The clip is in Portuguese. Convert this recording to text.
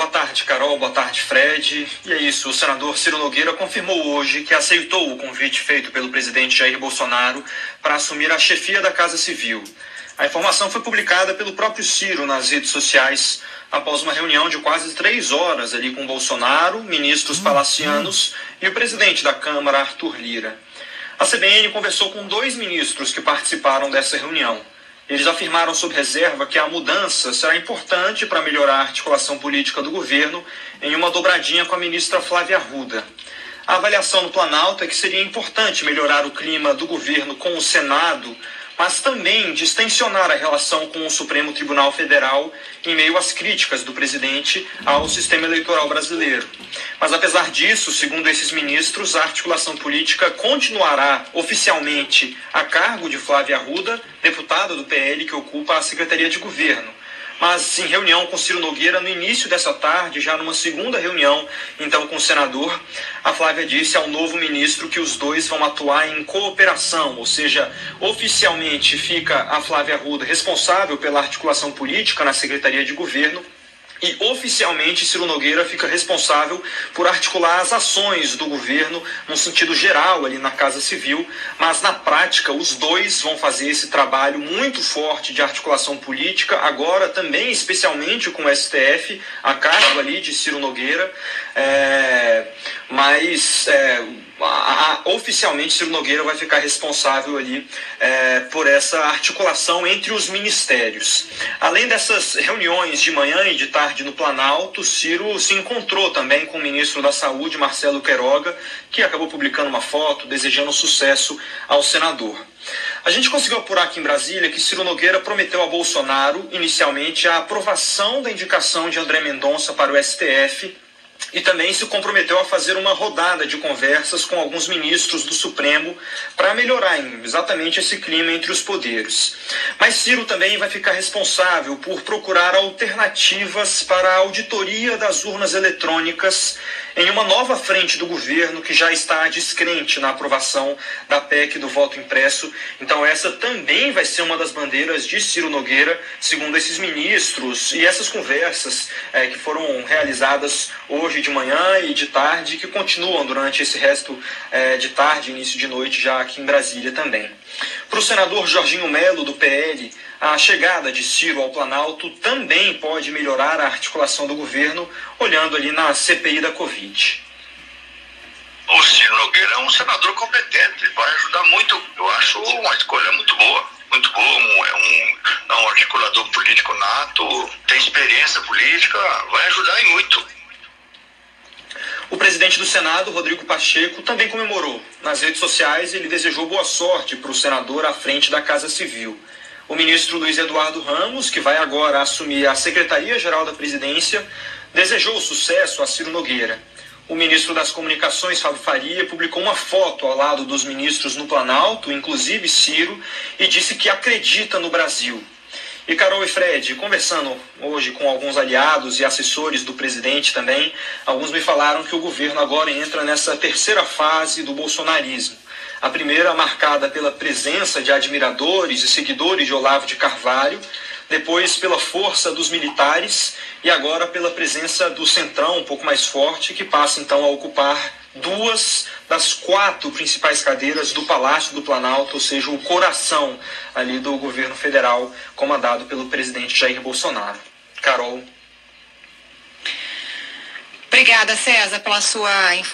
Boa tarde, Carol. Boa tarde, Fred. E é isso, o senador Ciro Nogueira confirmou hoje que aceitou o convite feito pelo presidente Jair Bolsonaro para assumir a chefia da Casa Civil. A informação foi publicada pelo próprio Ciro nas redes sociais após uma reunião de quase três horas ali com Bolsonaro, ministros palacianos e o presidente da Câmara, Arthur Lira. A CBN conversou com dois ministros que participaram dessa reunião. Eles afirmaram sob reserva que a mudança será importante para melhorar a articulação política do governo em uma dobradinha com a ministra Flávia Arruda. A avaliação no Planalto é que seria importante melhorar o clima do governo com o Senado mas também distensionar a relação com o Supremo Tribunal Federal em meio às críticas do presidente ao sistema eleitoral brasileiro. Mas apesar disso, segundo esses ministros, a articulação política continuará oficialmente a cargo de Flávia Arruda, deputada do PL que ocupa a Secretaria de Governo mas em reunião com Ciro Nogueira no início dessa tarde, já numa segunda reunião, então com o senador, a Flávia disse ao novo ministro que os dois vão atuar em cooperação, ou seja, oficialmente fica a Flávia Arruda responsável pela articulação política na Secretaria de Governo e oficialmente Ciro Nogueira fica responsável por articular as ações do governo no sentido geral ali na Casa Civil, mas na prática os dois vão fazer esse trabalho muito forte de articulação política, agora também especialmente com o STF, a cargo ali de Ciro Nogueira, é, mas é, oficialmente Ciro Nogueira vai ficar responsável ali é, por essa articulação entre os ministérios. Além dessas reuniões de manhã e de tarde no Planalto, Ciro se encontrou também com o ministro da Saúde, Marcelo Queiroga, que acabou publicando uma foto desejando sucesso ao senador. A gente conseguiu apurar aqui em Brasília que Ciro Nogueira prometeu a Bolsonaro, inicialmente, a aprovação da indicação de André Mendonça para o STF e também se comprometeu a fazer uma rodada de conversas com alguns ministros do Supremo para melhorar exatamente esse clima entre os poderes. Mas Ciro também vai ficar responsável por procurar alternativas para a auditoria das urnas eletrônicas em uma nova frente do governo que já está descrente na aprovação da PEC do voto impresso. Então, essa também vai ser uma das bandeiras de Ciro Nogueira, segundo esses ministros e essas conversas é, que foram realizadas hoje de manhã e de tarde, que continuam durante esse resto é, de tarde, início de noite, já aqui em Brasília também. Para o senador Jorginho Melo, do PL, a chegada de Ciro ao Planalto também pode melhorar a articulação do governo, olhando ali na CPI da Covid. O Ciro Nogueira é um senador competente, vai ajudar muito. Eu acho uma escolha muito boa. Muito boa, é um, é um articulador político nato, tem experiência política, vai ajudar em muito. O presidente do Senado, Rodrigo Pacheco, também comemorou. Nas redes sociais, ele desejou boa sorte para o senador à frente da Casa Civil. O ministro Luiz Eduardo Ramos, que vai agora assumir a Secretaria-Geral da Presidência, desejou sucesso a Ciro Nogueira. O ministro das Comunicações, Fábio Faria, publicou uma foto ao lado dos ministros no Planalto, inclusive Ciro, e disse que acredita no Brasil. E Carol e Fred, conversando hoje com alguns aliados e assessores do presidente também, alguns me falaram que o governo agora entra nessa terceira fase do bolsonarismo. A primeira marcada pela presença de admiradores e seguidores de Olavo de Carvalho, depois pela força dos militares e agora pela presença do centrão um pouco mais forte, que passa então a ocupar duas das quatro principais cadeiras do Palácio do Planalto, ou seja, o coração ali do governo federal, comandado pelo presidente Jair Bolsonaro. Carol. Obrigada, César, pela sua informação.